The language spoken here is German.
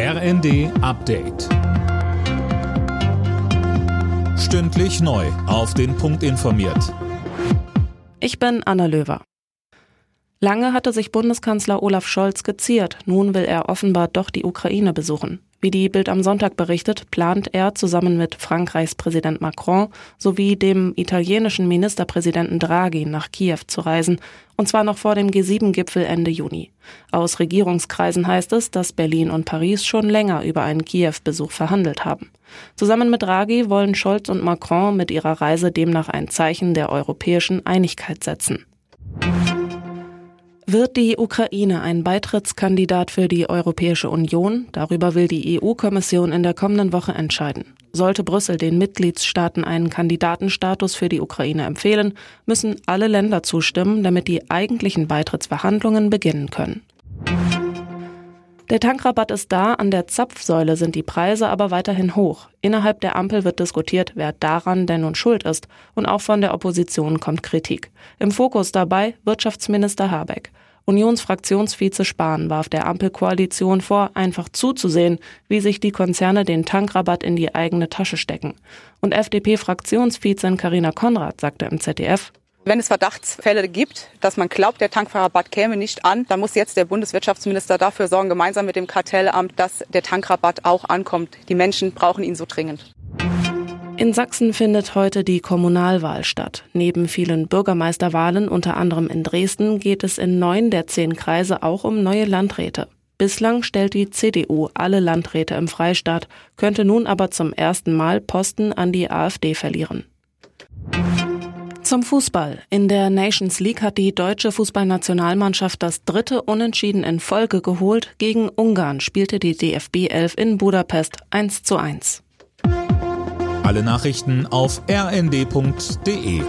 RND Update. Stündlich neu. Auf den Punkt informiert. Ich bin Anna Löwer. Lange hatte sich Bundeskanzler Olaf Scholz geziert. Nun will er offenbar doch die Ukraine besuchen. Wie die Bild am Sonntag berichtet, plant er zusammen mit Frankreichs Präsident Macron sowie dem italienischen Ministerpräsidenten Draghi nach Kiew zu reisen, und zwar noch vor dem G7-Gipfel Ende Juni. Aus Regierungskreisen heißt es, dass Berlin und Paris schon länger über einen Kiew-Besuch verhandelt haben. Zusammen mit Draghi wollen Scholz und Macron mit ihrer Reise demnach ein Zeichen der europäischen Einigkeit setzen. Wird die Ukraine ein Beitrittskandidat für die Europäische Union? Darüber will die EU-Kommission in der kommenden Woche entscheiden. Sollte Brüssel den Mitgliedstaaten einen Kandidatenstatus für die Ukraine empfehlen, müssen alle Länder zustimmen, damit die eigentlichen Beitrittsverhandlungen beginnen können. Der Tankrabatt ist da, an der Zapfsäule sind die Preise aber weiterhin hoch. Innerhalb der Ampel wird diskutiert, wer daran denn nun schuld ist, und auch von der Opposition kommt Kritik. Im Fokus dabei Wirtschaftsminister Habeck. Unionsfraktionsvize Spahn warf der Ampelkoalition vor, einfach zuzusehen, wie sich die Konzerne den Tankrabatt in die eigene Tasche stecken. Und FDP-Fraktionsvizin Karina Konrad sagte im ZDF, wenn es Verdachtsfälle gibt, dass man glaubt, der Tankrabatt käme nicht an, dann muss jetzt der Bundeswirtschaftsminister dafür sorgen, gemeinsam mit dem Kartellamt, dass der Tankrabatt auch ankommt. Die Menschen brauchen ihn so dringend. In Sachsen findet heute die Kommunalwahl statt. Neben vielen Bürgermeisterwahlen, unter anderem in Dresden, geht es in neun der zehn Kreise auch um neue Landräte. Bislang stellt die CDU alle Landräte im Freistaat, könnte nun aber zum ersten Mal Posten an die AfD verlieren. Zum Fußball. In der Nations League hat die deutsche Fußballnationalmannschaft das dritte Unentschieden in Folge geholt. Gegen Ungarn spielte die DFB 11 in Budapest 1 zu 1. Alle Nachrichten auf rnd.de